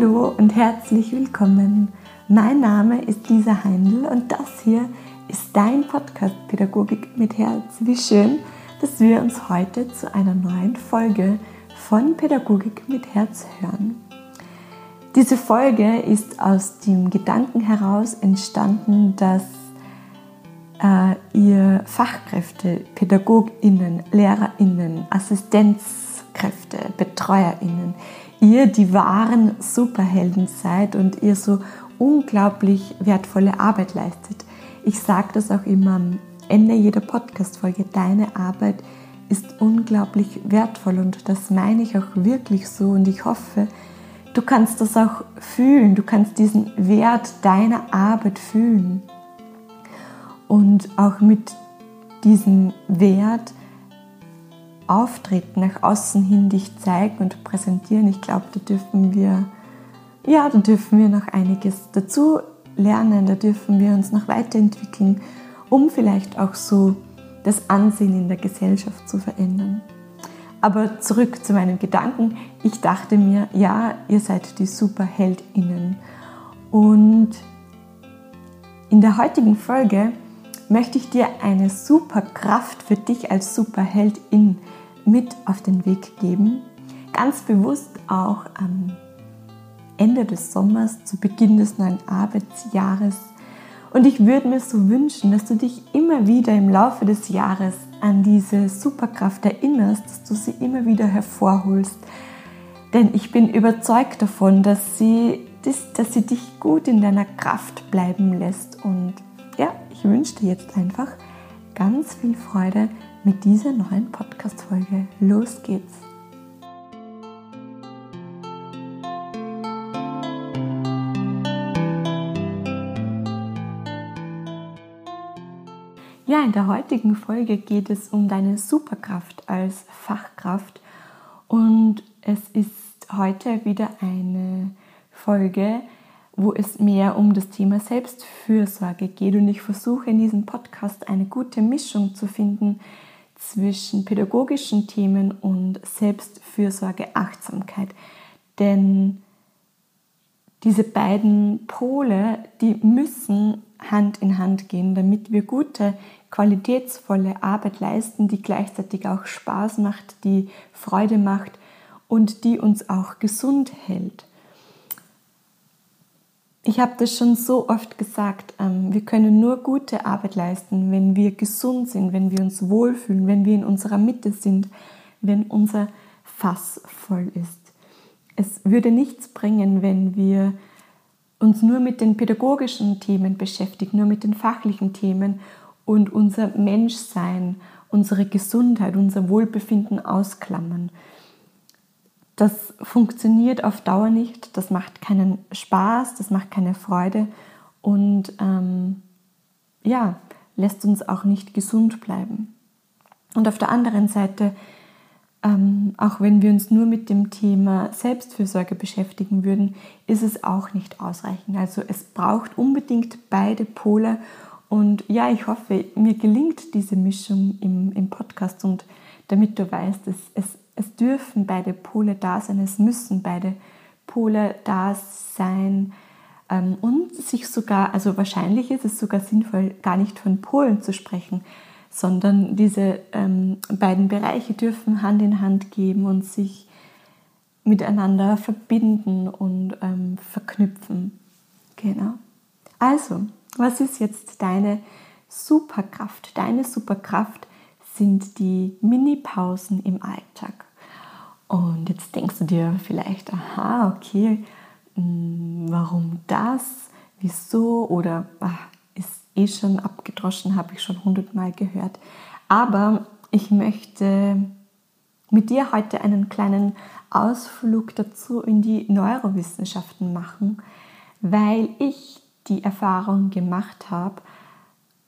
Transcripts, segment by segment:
Hallo und herzlich willkommen. Mein Name ist Lisa Heindl und das hier ist dein Podcast Pädagogik mit Herz. Wie schön, dass wir uns heute zu einer neuen Folge von Pädagogik mit Herz hören. Diese Folge ist aus dem Gedanken heraus entstanden, dass äh, ihr Fachkräfte, PädagogInnen, LehrerInnen, Assistenzkräfte, BetreuerInnen, ihr die wahren Superhelden seid und ihr so unglaublich wertvolle Arbeit leistet. Ich sage das auch immer am Ende jeder Podcast-Folge. Deine Arbeit ist unglaublich wertvoll und das meine ich auch wirklich so und ich hoffe, du kannst das auch fühlen, du kannst diesen Wert deiner Arbeit fühlen und auch mit diesem Wert auftreten, nach außen hin dich zeigen und präsentieren. Ich glaube, da dürfen wir, ja, da dürfen wir noch einiges dazu lernen, da dürfen wir uns noch weiterentwickeln, um vielleicht auch so das Ansehen in der Gesellschaft zu verändern. Aber zurück zu meinen Gedanken. Ich dachte mir, ja, ihr seid die Superheldinnen. Und in der heutigen Folge möchte ich dir eine Superkraft für dich als Superheldin mit auf den Weg geben. Ganz bewusst auch am Ende des Sommers, zu Beginn des neuen Arbeitsjahres. Und ich würde mir so wünschen, dass du dich immer wieder im Laufe des Jahres an diese Superkraft erinnerst, dass du sie immer wieder hervorholst. Denn ich bin überzeugt davon, dass sie, dass sie dich gut in deiner Kraft bleiben lässt. Und ja, ich wünsche dir jetzt einfach ganz viel Freude mit dieser neuen Podcast-Folge. Los geht's! Ja, in der heutigen Folge geht es um deine Superkraft als Fachkraft und es ist heute wieder eine Folge, wo es mehr um das Thema Selbstfürsorge geht. Und ich versuche in diesem Podcast eine gute Mischung zu finden zwischen pädagogischen Themen und Selbstfürsorge, Achtsamkeit. Denn diese beiden Pole, die müssen Hand in Hand gehen, damit wir gute, qualitätsvolle Arbeit leisten, die gleichzeitig auch Spaß macht, die Freude macht und die uns auch gesund hält. Ich habe das schon so oft gesagt, ähm, wir können nur gute Arbeit leisten, wenn wir gesund sind, wenn wir uns wohlfühlen, wenn wir in unserer Mitte sind, wenn unser Fass voll ist. Es würde nichts bringen, wenn wir uns nur mit den pädagogischen Themen beschäftigen, nur mit den fachlichen Themen und unser Menschsein, unsere Gesundheit, unser Wohlbefinden ausklammern. Das funktioniert auf Dauer nicht, das macht keinen Spaß, das macht keine Freude und ähm, ja, lässt uns auch nicht gesund bleiben. Und auf der anderen Seite, ähm, auch wenn wir uns nur mit dem Thema Selbstfürsorge beschäftigen würden, ist es auch nicht ausreichend. Also es braucht unbedingt beide Pole und ja, ich hoffe, mir gelingt diese Mischung im, im Podcast und damit du weißt, es, es es dürfen beide Pole da sein, es müssen beide Pole da sein ähm, und sich sogar, also wahrscheinlich ist es sogar sinnvoll, gar nicht von Polen zu sprechen, sondern diese ähm, beiden Bereiche dürfen Hand in Hand geben und sich miteinander verbinden und ähm, verknüpfen. Genau. Also, was ist jetzt deine Superkraft? Deine Superkraft sind die Mini-Pausen im Alltag. Und jetzt denkst du dir vielleicht, aha, okay, hm, warum das? Wieso? Oder ach, ist eh schon abgedroschen, habe ich schon hundertmal gehört. Aber ich möchte mit dir heute einen kleinen Ausflug dazu in die Neurowissenschaften machen, weil ich die Erfahrung gemacht habe,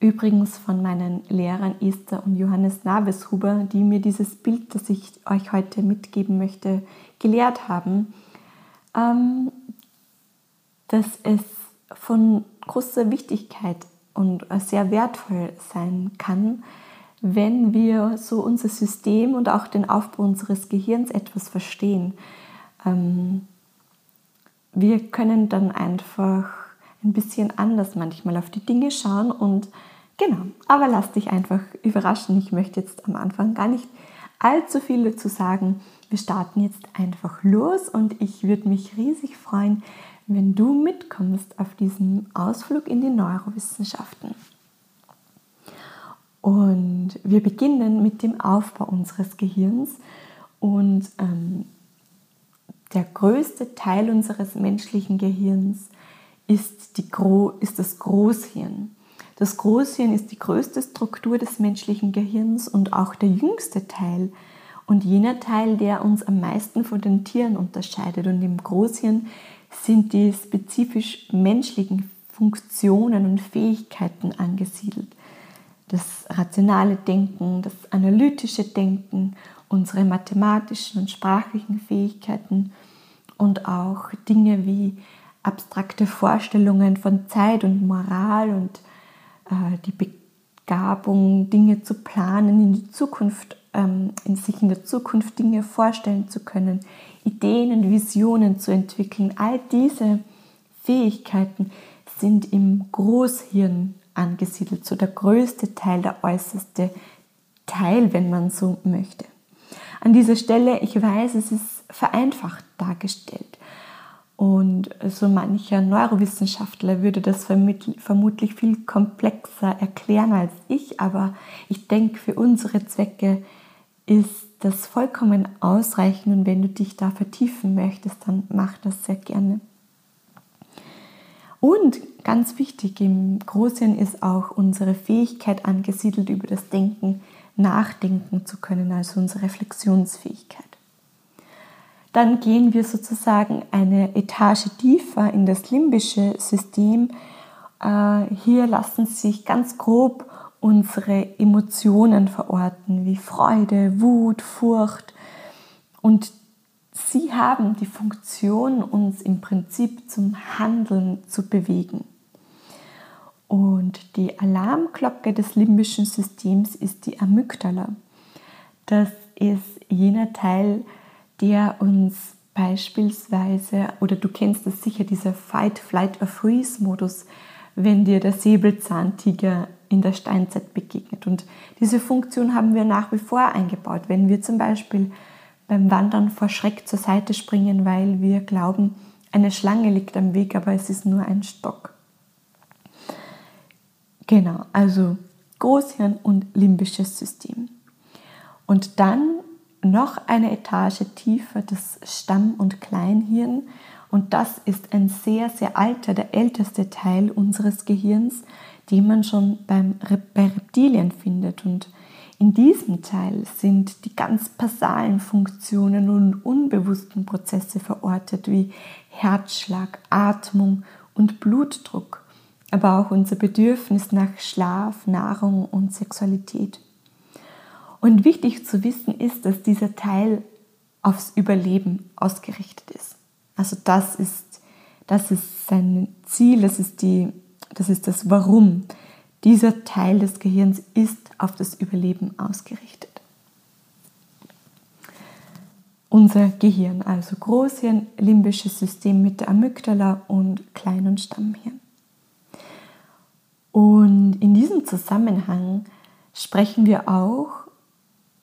Übrigens von meinen Lehrern Esther und Johannes Naveshuber, die mir dieses Bild, das ich euch heute mitgeben möchte, gelehrt haben, ähm, dass es von großer Wichtigkeit und sehr wertvoll sein kann, wenn wir so unser System und auch den Aufbau unseres Gehirns etwas verstehen. Ähm, wir können dann einfach ein bisschen anders manchmal auf die Dinge schauen und genau, aber lass dich einfach überraschen. Ich möchte jetzt am Anfang gar nicht allzu viel dazu sagen. Wir starten jetzt einfach los und ich würde mich riesig freuen, wenn du mitkommst auf diesen Ausflug in die Neurowissenschaften. Und wir beginnen mit dem Aufbau unseres Gehirns und ähm, der größte Teil unseres menschlichen Gehirns ist, die Gro ist das Großhirn. Das Großhirn ist die größte Struktur des menschlichen Gehirns und auch der jüngste Teil und jener Teil, der uns am meisten von den Tieren unterscheidet. Und im Großhirn sind die spezifisch menschlichen Funktionen und Fähigkeiten angesiedelt. Das rationale Denken, das analytische Denken, unsere mathematischen und sprachlichen Fähigkeiten und auch Dinge wie abstrakte Vorstellungen von Zeit und Moral und die Begabung, Dinge zu planen, in die Zukunft, ähm, in sich in der Zukunft Dinge vorstellen zu können, Ideen und Visionen zu entwickeln. All diese Fähigkeiten sind im Großhirn angesiedelt, so der größte Teil, der äußerste Teil, wenn man so möchte. An dieser Stelle, ich weiß, es ist vereinfacht dargestellt. Und so mancher Neurowissenschaftler würde das vermutlich viel komplexer erklären als ich, aber ich denke, für unsere Zwecke ist das vollkommen ausreichend und wenn du dich da vertiefen möchtest, dann mach das sehr gerne. Und ganz wichtig im Großhirn ist auch unsere Fähigkeit angesiedelt, über das Denken nachdenken zu können, also unsere Reflexionsfähigkeit. Dann gehen wir sozusagen eine Etage tiefer in das limbische System. Äh, hier lassen sich ganz grob unsere Emotionen verorten, wie Freude, Wut, Furcht. Und sie haben die Funktion, uns im Prinzip zum Handeln zu bewegen. Und die Alarmglocke des limbischen Systems ist die Amygdala. Das ist jener Teil, der uns beispielsweise, oder du kennst es sicher, dieser Fight, Flight or Freeze-Modus, wenn dir der Säbelzahntiger in der Steinzeit begegnet. Und diese Funktion haben wir nach wie vor eingebaut. Wenn wir zum Beispiel beim Wandern vor Schreck zur Seite springen, weil wir glauben, eine Schlange liegt am Weg, aber es ist nur ein Stock. Genau, also Großhirn und limbisches System. Und dann noch eine Etage tiefer das Stamm- und Kleinhirn. Und das ist ein sehr, sehr alter, der älteste Teil unseres Gehirns, den man schon beim, bei Reptilien findet. Und in diesem Teil sind die ganz basalen Funktionen und unbewussten Prozesse verortet, wie Herzschlag, Atmung und Blutdruck, aber auch unser Bedürfnis nach Schlaf, Nahrung und Sexualität. Und wichtig zu wissen ist, dass dieser Teil aufs Überleben ausgerichtet ist. Also das ist, das ist sein Ziel, das ist, die, das ist das Warum. Dieser Teil des Gehirns ist auf das Überleben ausgerichtet. Unser Gehirn, also Großhirn, limbisches System mit der Amygdala und Klein- und Stammhirn. Und in diesem Zusammenhang sprechen wir auch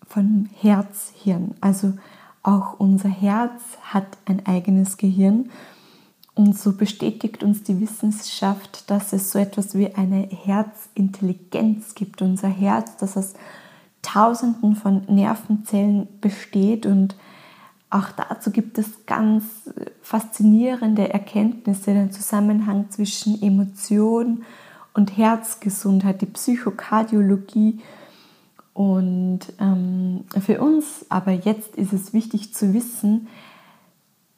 von Herzhirn. Also auch unser Herz hat ein eigenes Gehirn. Und so bestätigt uns die Wissenschaft, dass es so etwas wie eine Herzintelligenz gibt. Unser Herz, das aus Tausenden von Nervenzellen besteht und auch dazu gibt es ganz faszinierende Erkenntnisse, den Zusammenhang zwischen Emotion und Herzgesundheit, die Psychokardiologie und ähm, für uns aber jetzt ist es wichtig zu wissen,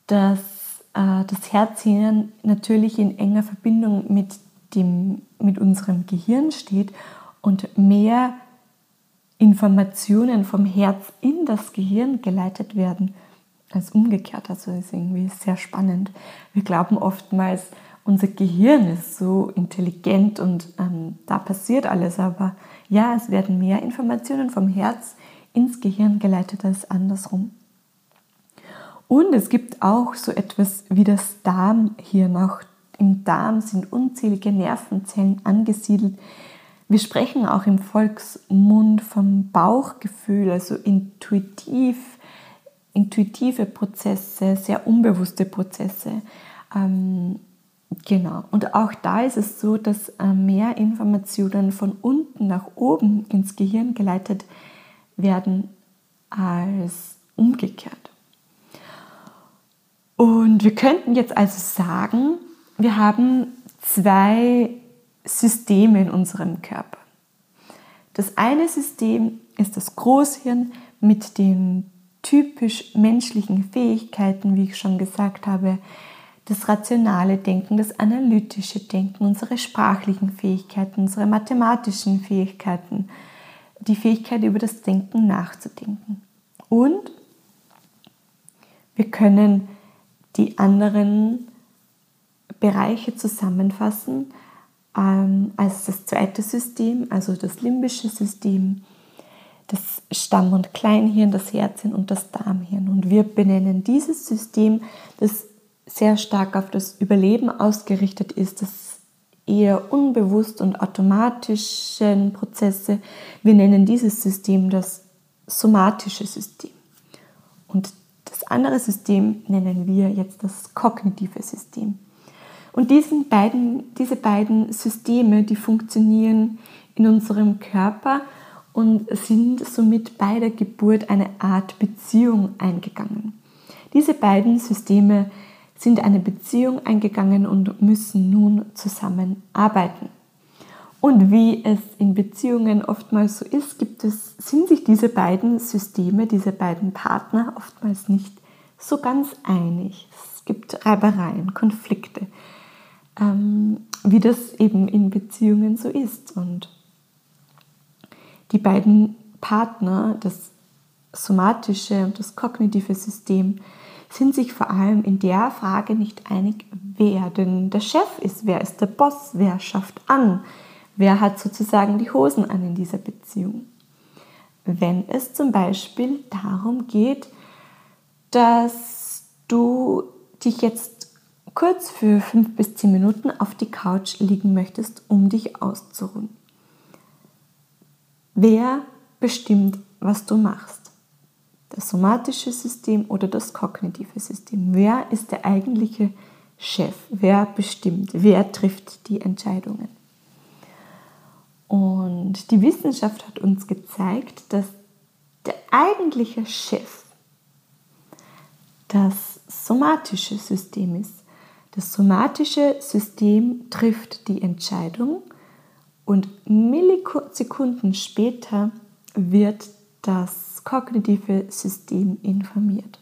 dass äh, das Herzhirn natürlich in enger Verbindung mit, dem, mit unserem Gehirn steht und mehr Informationen vom Herz in das Gehirn geleitet werden als umgekehrt. Also ist irgendwie sehr spannend. Wir glauben oftmals, unser Gehirn ist so intelligent und ähm, da passiert alles, aber ja, es werden mehr Informationen vom Herz ins Gehirn geleitet als andersrum. Und es gibt auch so etwas wie das Darmhirn. Auch im Darm sind unzählige Nervenzellen angesiedelt. Wir sprechen auch im Volksmund vom Bauchgefühl, also intuitiv, intuitive Prozesse, sehr unbewusste Prozesse. Ähm, genau. Und auch da ist es so, dass äh, mehr Informationen von unten nach oben ins Gehirn geleitet werden als umgekehrt. Und wir könnten jetzt also sagen, wir haben zwei Systeme in unserem Körper. Das eine System ist das Großhirn mit den typisch menschlichen Fähigkeiten, wie ich schon gesagt habe, das rationale Denken, das analytische Denken, unsere sprachlichen Fähigkeiten, unsere mathematischen Fähigkeiten, die Fähigkeit über das Denken nachzudenken. Und wir können die anderen Bereiche zusammenfassen ähm, als das zweite System, also das limbische System, das Stamm- und Kleinhirn, das Herzhirn und das Darmhirn. Und wir benennen dieses System, das sehr stark auf das Überleben ausgerichtet ist, das eher unbewusst und automatischen Prozesse. Wir nennen dieses System das somatische System. Und das andere System nennen wir jetzt das kognitive System. Und diesen beiden, diese beiden Systeme, die funktionieren in unserem Körper und sind somit bei der Geburt eine Art Beziehung eingegangen. Diese beiden Systeme sind eine Beziehung eingegangen und müssen nun zusammenarbeiten. Und wie es in Beziehungen oftmals so ist, gibt es, sind sich diese beiden Systeme, diese beiden Partner oftmals nicht so ganz einig. Es gibt Reibereien, Konflikte, ähm, wie das eben in Beziehungen so ist. Und die beiden Partner, das somatische und das kognitive System, sind sich vor allem in der Frage nicht einig, wer denn der Chef ist, wer ist der Boss, wer schafft an, wer hat sozusagen die Hosen an in dieser Beziehung. Wenn es zum Beispiel darum geht, dass du dich jetzt kurz für fünf bis zehn Minuten auf die Couch liegen möchtest, um dich auszuruhen. Wer bestimmt, was du machst? Das somatische System oder das kognitive System? Wer ist der eigentliche Chef? Wer bestimmt? Wer trifft die Entscheidungen? Und die Wissenschaft hat uns gezeigt, dass der eigentliche Chef das somatische System ist. Das somatische System trifft die Entscheidung und Millisekunden später wird das kognitive System informiert.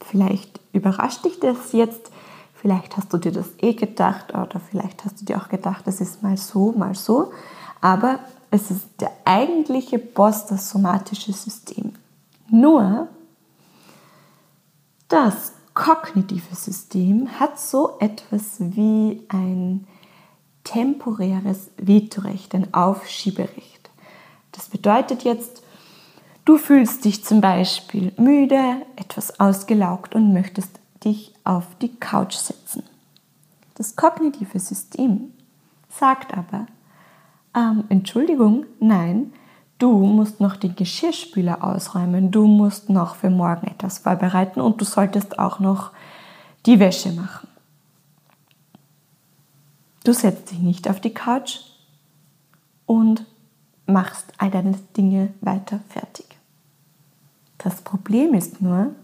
Vielleicht überrascht dich das jetzt, vielleicht hast du dir das eh gedacht oder vielleicht hast du dir auch gedacht, das ist mal so, mal so, aber es ist der eigentliche Boss, das somatische System. Nur das kognitive System hat so etwas wie ein temporäres Vetorecht, ein Aufschieberecht. Das bedeutet jetzt, du fühlst dich zum Beispiel müde, etwas ausgelaugt und möchtest dich auf die Couch setzen. Das kognitive System sagt aber, ähm, Entschuldigung, nein, du musst noch den Geschirrspüler ausräumen, du musst noch für morgen etwas vorbereiten und du solltest auch noch die Wäsche machen. Du setzt dich nicht auf die Couch und machst all deine Dinge weiter fertig. Das Problem ist nur,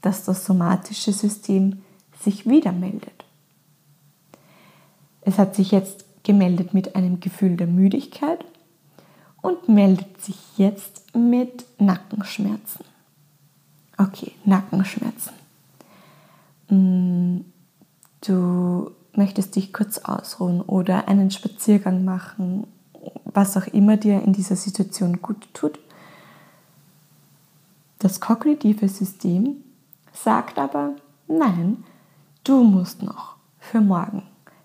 dass das somatische System sich wieder meldet. Es hat sich jetzt gemeldet mit einem Gefühl der Müdigkeit und meldet sich jetzt mit Nackenschmerzen. Okay, Nackenschmerzen. Mm, du möchtest dich kurz ausruhen oder einen Spaziergang machen was auch immer dir in dieser Situation gut tut. Das kognitive System sagt aber, nein, du musst noch für morgen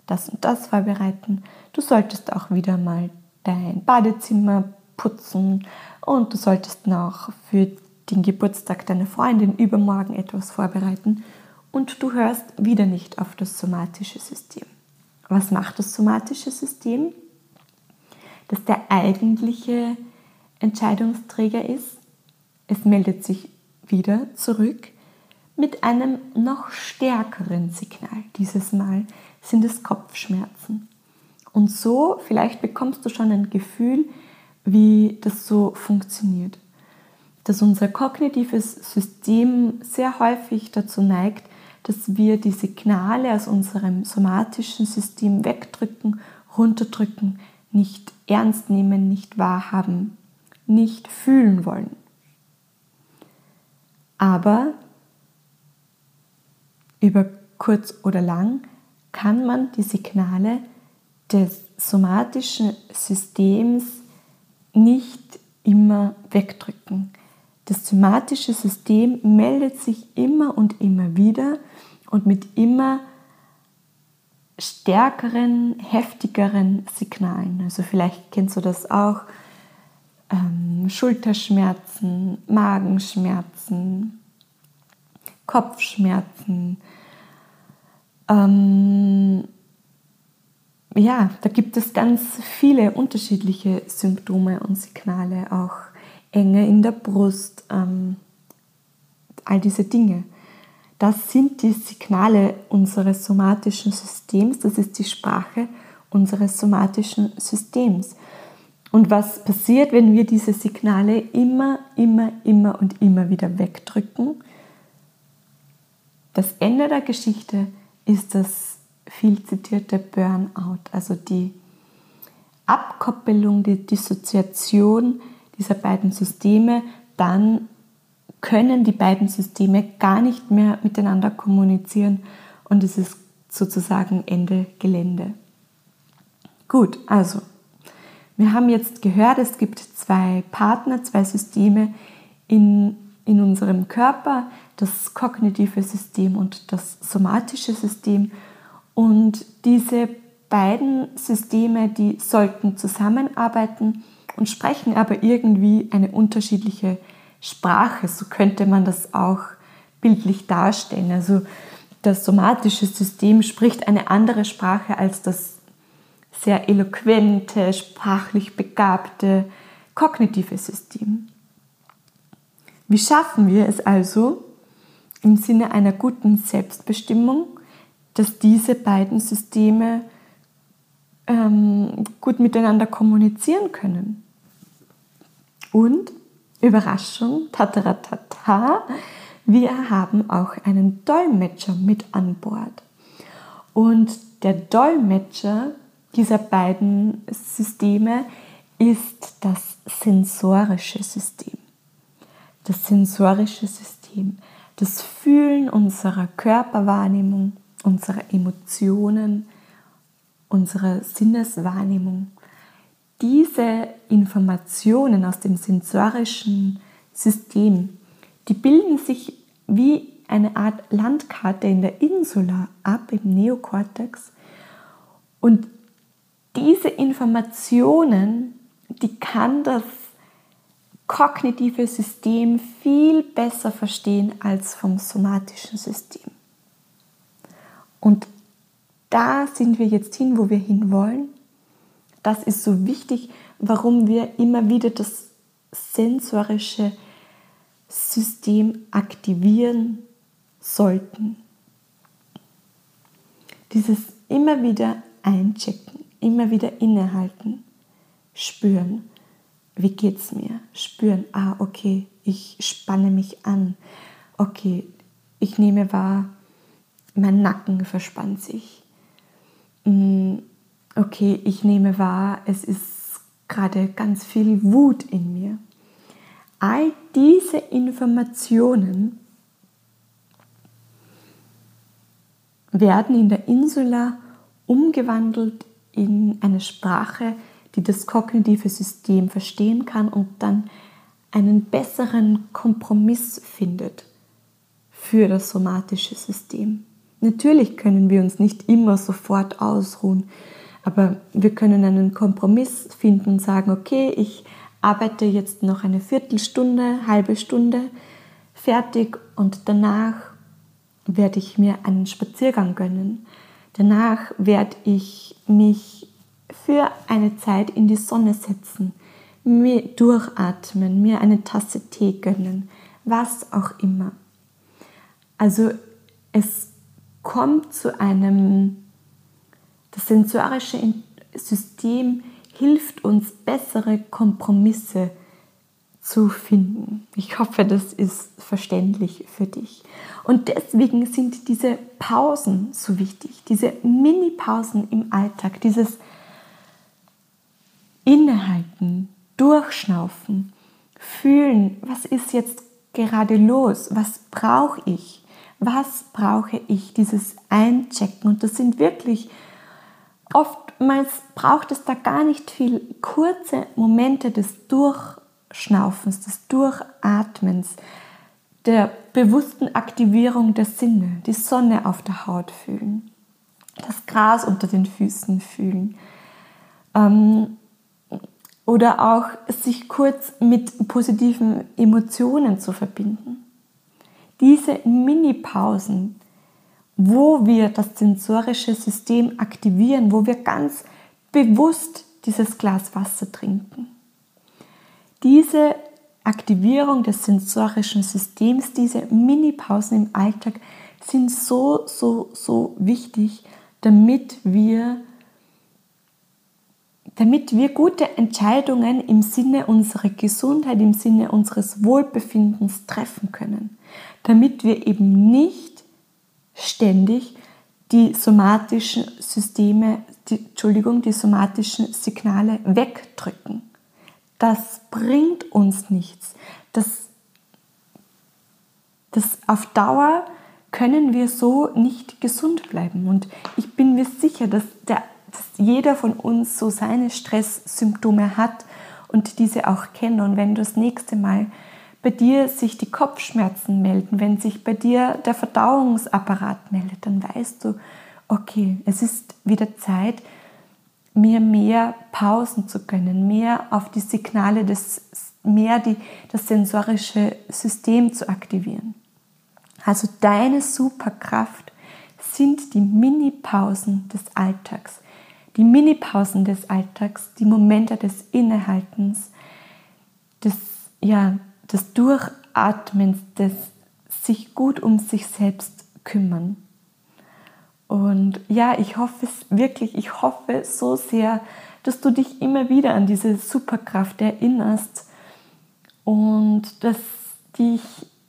das und das vorbereiten. Du solltest auch wieder mal dein Badezimmer putzen und du solltest noch für den Geburtstag deiner Freundin übermorgen etwas vorbereiten und du hörst wieder nicht auf das somatische System. Was macht das somatische System? Dass der eigentliche Entscheidungsträger ist. Es meldet sich wieder zurück mit einem noch stärkeren Signal. Dieses Mal sind es Kopfschmerzen. Und so, vielleicht bekommst du schon ein Gefühl, wie das so funktioniert. Dass unser kognitives System sehr häufig dazu neigt, dass wir die Signale aus unserem somatischen System wegdrücken, runterdrücken, nicht ernst nehmen, nicht wahrhaben, nicht fühlen wollen. Aber über kurz oder lang kann man die Signale des somatischen Systems nicht immer wegdrücken. Das somatische System meldet sich immer und immer wieder und mit immer stärkeren, heftigeren Signalen. Also vielleicht kennst du das auch. Ähm, Schulterschmerzen, Magenschmerzen, Kopfschmerzen. Ähm, ja, da gibt es ganz viele unterschiedliche Symptome und Signale, auch Enge in der Brust, ähm, all diese Dinge. Das sind die Signale unseres somatischen Systems, das ist die Sprache unseres somatischen Systems. Und was passiert, wenn wir diese Signale immer, immer, immer und immer wieder wegdrücken? Das Ende der Geschichte ist das viel zitierte Burnout, also die Abkoppelung, die Dissoziation dieser beiden Systeme, dann können die beiden Systeme gar nicht mehr miteinander kommunizieren und es ist sozusagen Ende Gelände. Gut, also wir haben jetzt gehört, es gibt zwei Partner, zwei Systeme in, in unserem Körper, das kognitive System und das somatische System. Und diese beiden Systeme, die sollten zusammenarbeiten und sprechen aber irgendwie eine unterschiedliche Sprache. So könnte man das auch bildlich darstellen. Also das somatische System spricht eine andere Sprache als das sehr eloquente, sprachlich begabte kognitive System. Wie schaffen wir es also im Sinne einer guten Selbstbestimmung, dass diese beiden Systeme ähm, gut miteinander kommunizieren können? Und Überraschung, tataratata, wir haben auch einen Dolmetscher mit an Bord. Und der Dolmetscher dieser beiden Systeme ist das sensorische System. Das sensorische System, das Fühlen unserer Körperwahrnehmung, unserer Emotionen, unserer Sinneswahrnehmung diese Informationen aus dem sensorischen System, die bilden sich wie eine Art Landkarte in der Insula ab, im Neokortex. Und diese Informationen, die kann das kognitive System viel besser verstehen als vom somatischen System. Und da sind wir jetzt hin, wo wir hinwollen. Das ist so wichtig, warum wir immer wieder das sensorische System aktivieren sollten. Dieses immer wieder einchecken, immer wieder innehalten, spüren, wie geht's mir? Spüren, ah, okay, ich spanne mich an. Okay, ich nehme wahr, mein Nacken verspannt sich. Mm, okay, ich nehme wahr, es ist gerade ganz viel Wut in mir. All diese Informationen werden in der Insula umgewandelt in eine Sprache, die das kognitive System verstehen kann und dann einen besseren Kompromiss findet für das somatische System. Natürlich können wir uns nicht immer sofort ausruhen. Aber wir können einen Kompromiss finden und sagen, okay, ich arbeite jetzt noch eine Viertelstunde, halbe Stunde fertig und danach werde ich mir einen Spaziergang gönnen. Danach werde ich mich für eine Zeit in die Sonne setzen, mir durchatmen, mir eine Tasse Tee gönnen, was auch immer. Also es kommt zu einem, das sensorische System hilft uns, bessere Kompromisse zu finden. Ich hoffe, das ist verständlich für dich. Und deswegen sind diese Pausen so wichtig, diese Mini-Pausen im Alltag, dieses Innehalten, Durchschnaufen, fühlen, was ist jetzt gerade los, was brauche ich, was brauche ich, dieses Einchecken. Und das sind wirklich, oftmals braucht es da gar nicht viel, kurze Momente des Durchschnaufens, des Durchatmens, der bewussten Aktivierung der Sinne, die Sonne auf der Haut fühlen, das Gras unter den Füßen fühlen. Ähm, oder auch sich kurz mit positiven Emotionen zu verbinden. Diese Mini-Pausen, wo wir das sensorische System aktivieren, wo wir ganz bewusst dieses Glas Wasser trinken. Diese Aktivierung des sensorischen Systems, diese Mini-Pausen im Alltag sind so, so, so wichtig, damit wir damit wir gute Entscheidungen im Sinne unserer Gesundheit, im Sinne unseres Wohlbefindens treffen können. Damit wir eben nicht ständig die somatischen Systeme, die, Entschuldigung, die somatischen Signale wegdrücken. Das bringt uns nichts. Das, das auf Dauer können wir so nicht gesund bleiben. Und ich bin mir sicher, dass der dass jeder von uns so seine Stresssymptome hat und diese auch kennt. Und wenn du das nächste Mal bei dir sich die Kopfschmerzen melden, wenn sich bei dir der Verdauungsapparat meldet, dann weißt du, okay, es ist wieder Zeit, mir mehr Pausen zu gönnen, mehr auf die Signale des, mehr die, das sensorische System zu aktivieren. Also deine Superkraft sind die Mini-Pausen des Alltags die Minipausen des Alltags, die Momente des Innehaltens, des, ja, des Durchatmens, des sich gut um sich selbst kümmern. Und ja, ich hoffe es wirklich, ich hoffe so sehr, dass du dich immer wieder an diese Superkraft erinnerst und dass dich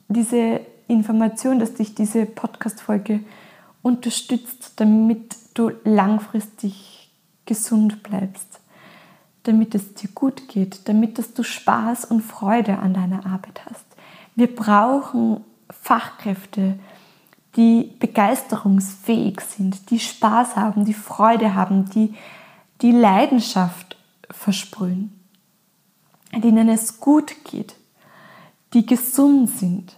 diese Information, dass dich diese Podcast-Folge unterstützt, damit du langfristig gesund bleibst, damit es dir gut geht, damit dass du Spaß und Freude an deiner Arbeit hast. Wir brauchen Fachkräfte, die begeisterungsfähig sind, die Spaß haben, die Freude haben, die die Leidenschaft versprühen, denen es gut geht, die gesund sind,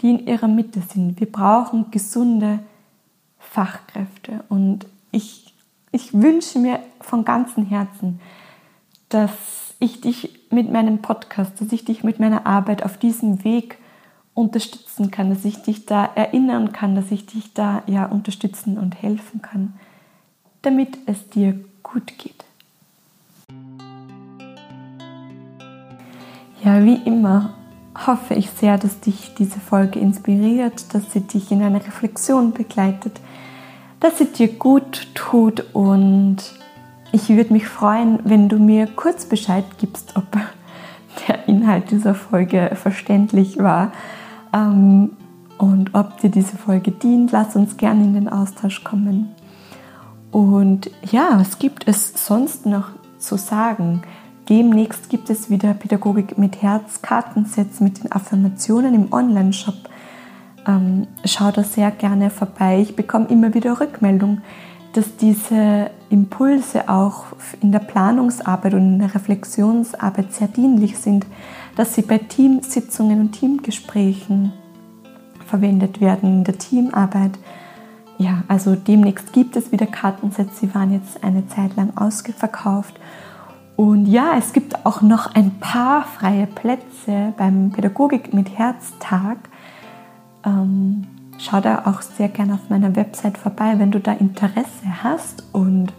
die in ihrer Mitte sind. Wir brauchen gesunde Fachkräfte und ich ich wünsche mir von ganzem Herzen, dass ich dich mit meinem Podcast, dass ich dich mit meiner Arbeit auf diesem Weg unterstützen kann, dass ich dich da erinnern kann, dass ich dich da ja unterstützen und helfen kann, damit es dir gut geht. Ja, wie immer hoffe ich sehr, dass dich diese Folge inspiriert, dass sie dich in eine Reflexion begleitet, dass sie dir gut tut und ich würde mich freuen, wenn du mir kurz Bescheid gibst, ob der Inhalt dieser Folge verständlich war ähm, und ob dir diese Folge dient. Lass uns gerne in den Austausch kommen. Und ja, was gibt es sonst noch zu sagen? Demnächst gibt es wieder Pädagogik mit Herz, Kartensets mit den Affirmationen im Online-Shop ähm, schau da sehr gerne vorbei. Ich bekomme immer wieder Rückmeldung, dass diese Impulse auch in der Planungsarbeit und in der Reflexionsarbeit sehr dienlich sind, dass sie bei Teamsitzungen und Teamgesprächen verwendet werden, in der Teamarbeit. Ja, also demnächst gibt es wieder Kartensets, sie waren jetzt eine Zeit lang ausverkauft Und ja, es gibt auch noch ein paar freie Plätze beim Pädagogik mit Herztag. Ähm, schau da auch sehr gerne auf meiner Website vorbei, wenn du da Interesse hast. Und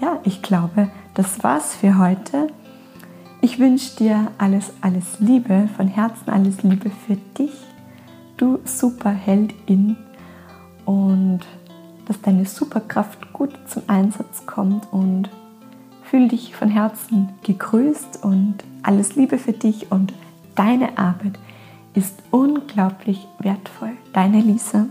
ja, ich glaube, das war's für heute. Ich wünsche dir alles, alles Liebe, von Herzen alles Liebe für dich, du Superheldin und dass deine Superkraft gut zum Einsatz kommt und fühl dich von Herzen gegrüßt und alles Liebe für dich und deine Arbeit ist unglaublich wertvoll. Deine Lisa.